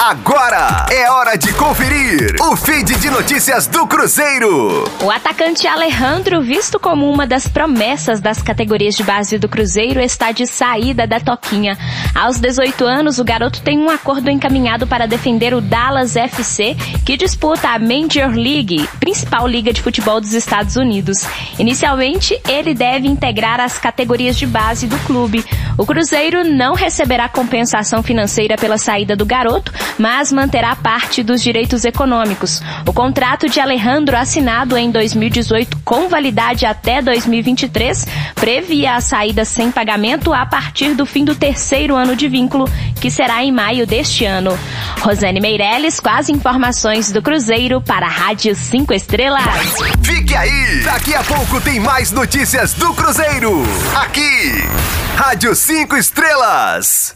Agora é hora de conferir o feed de notícias do Cruzeiro. O atacante Alejandro, visto como uma das promessas das categorias de base do Cruzeiro, está de saída da Toquinha. Aos 18 anos, o garoto tem um acordo encaminhado para defender o Dallas FC, que disputa a Major League, principal liga de futebol dos Estados Unidos. Inicialmente, ele deve integrar as categorias de base do clube. O Cruzeiro não receberá compensação financeira pela saída do garoto, mas manterá parte dos direitos econômicos. O contrato de Alejandro, assinado em 2018 com validade até 2023, previa a saída sem pagamento a partir do fim do terceiro ano de vínculo, que será em maio deste ano. Rosane Meirelles com as informações do Cruzeiro para a Rádio 5 Estrelas. Fique aí! Daqui a pouco tem mais notícias do Cruzeiro. Aqui, Rádio 5 Estrelas.